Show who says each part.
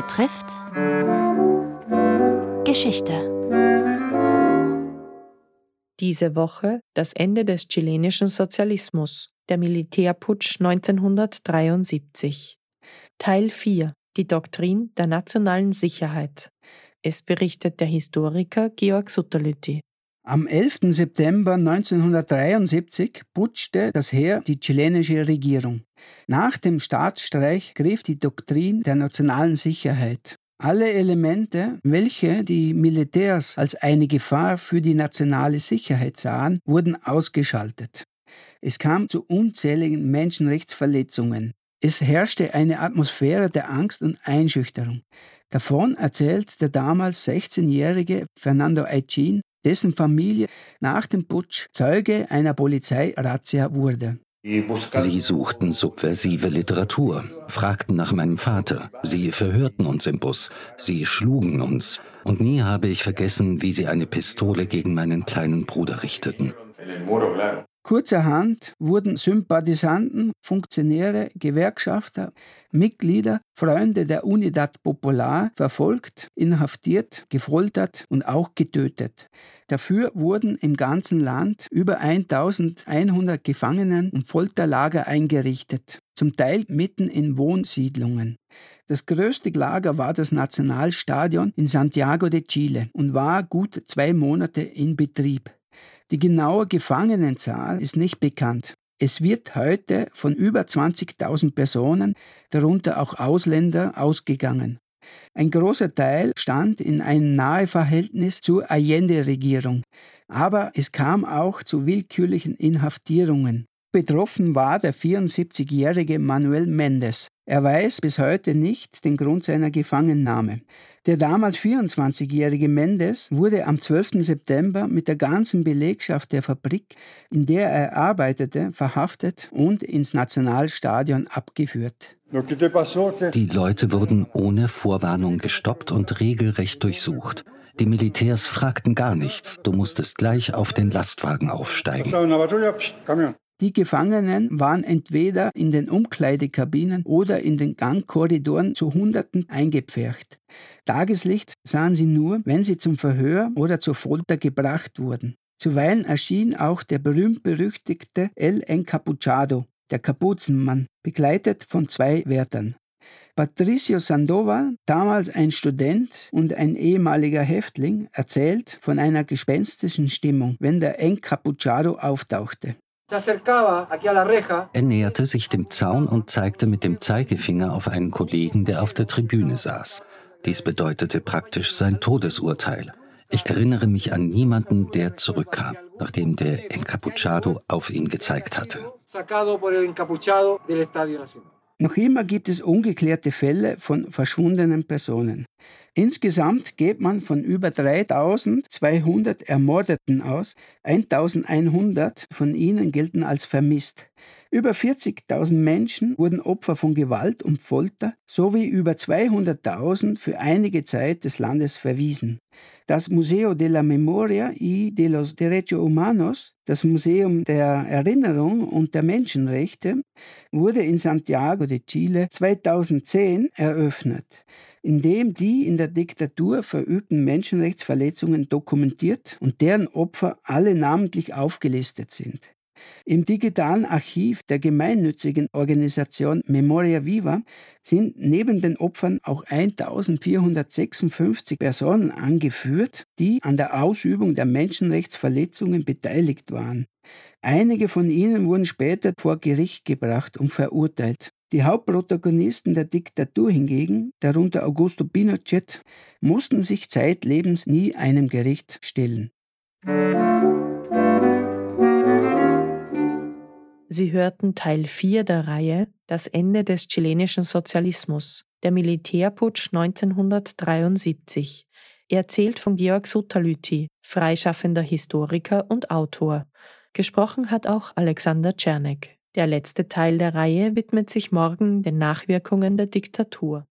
Speaker 1: betrifft Geschichte.
Speaker 2: Diese Woche das Ende des chilenischen Sozialismus, der Militärputsch 1973. Teil 4 Die Doktrin der nationalen Sicherheit. Es berichtet der Historiker Georg Sutterlütti.
Speaker 3: Am 11. September 1973 putschte das Heer die chilenische Regierung. Nach dem Staatsstreich griff die Doktrin der nationalen Sicherheit. Alle Elemente, welche die Militärs als eine Gefahr für die nationale Sicherheit sahen, wurden ausgeschaltet. Es kam zu unzähligen Menschenrechtsverletzungen. Es herrschte eine Atmosphäre der Angst und Einschüchterung. Davon erzählt der damals 16-jährige Fernando Aichin dessen Familie nach dem Putsch Zeuge einer Polizeirazzia wurde.
Speaker 4: Sie suchten subversive Literatur, fragten nach meinem Vater, sie verhörten uns im Bus, sie schlugen uns, und nie habe ich vergessen, wie sie eine Pistole gegen meinen kleinen Bruder richteten.
Speaker 3: Kurzerhand wurden Sympathisanten, Funktionäre, Gewerkschafter, Mitglieder, Freunde der Unidad Popular verfolgt, inhaftiert, gefoltert und auch getötet. Dafür wurden im ganzen Land über 1100 Gefangenen- und Folterlager eingerichtet, zum Teil mitten in Wohnsiedlungen. Das größte Lager war das Nationalstadion in Santiago de Chile und war gut zwei Monate in Betrieb. Die genaue Gefangenenzahl ist nicht bekannt. Es wird heute von über 20.000 Personen, darunter auch Ausländer, ausgegangen. Ein großer Teil stand in einem Naheverhältnis zur Allende-Regierung, aber es kam auch zu willkürlichen Inhaftierungen. Betroffen war der 74-jährige Manuel Mendes. Er weiß bis heute nicht den Grund seiner Gefangennahme. Der damals 24-jährige Mendes wurde am 12. September mit der ganzen Belegschaft der Fabrik, in der er arbeitete, verhaftet und ins Nationalstadion abgeführt.
Speaker 4: Die Leute wurden ohne Vorwarnung gestoppt und regelrecht durchsucht. Die Militärs fragten gar nichts. Du musstest gleich auf den Lastwagen aufsteigen.
Speaker 3: Die Gefangenen waren entweder in den Umkleidekabinen oder in den Gangkorridoren zu Hunderten eingepfercht. Tageslicht sahen sie nur, wenn sie zum Verhör oder zur Folter gebracht wurden. Zuweilen erschien auch der berühmt-berüchtigte El Encapuchado, der Kapuzenmann, begleitet von zwei Wärtern. Patricio Sandoval, damals ein Student und ein ehemaliger Häftling, erzählt von einer gespenstischen Stimmung, wenn der Encapuchado auftauchte.
Speaker 4: Er näherte sich dem Zaun und zeigte mit dem Zeigefinger auf einen Kollegen, der auf der Tribüne saß. Dies bedeutete praktisch sein Todesurteil. Ich erinnere mich an niemanden, der zurückkam, nachdem der Encapuchado auf ihn gezeigt hatte.
Speaker 3: Noch immer gibt es ungeklärte Fälle von verschwundenen Personen. Insgesamt geht man von über 3200 Ermordeten aus, 1100 von ihnen gelten als vermisst. Über 40.000 Menschen wurden Opfer von Gewalt und Folter sowie über 200.000 für einige Zeit des Landes verwiesen. Das Museo de la Memoria y de los Derechos Humanos, das Museum der Erinnerung und der Menschenrechte, wurde in Santiago de Chile 2010 eröffnet in dem die in der Diktatur verübten Menschenrechtsverletzungen dokumentiert und deren Opfer alle namentlich aufgelistet sind. Im digitalen Archiv der gemeinnützigen Organisation Memoria Viva sind neben den Opfern auch 1456 Personen angeführt, die an der Ausübung der Menschenrechtsverletzungen beteiligt waren. Einige von ihnen wurden später vor Gericht gebracht und verurteilt. Die Hauptprotagonisten der Diktatur hingegen, darunter Augusto Pinochet, mussten sich zeitlebens nie einem Gericht stellen.
Speaker 2: Sie hörten Teil 4 der Reihe Das Ende des chilenischen Sozialismus, der Militärputsch 1973, erzählt von Georg Sutterlüti, freischaffender Historiker und Autor. Gesprochen hat auch Alexander Czernek. Der letzte Teil der Reihe widmet sich morgen den Nachwirkungen der Diktatur.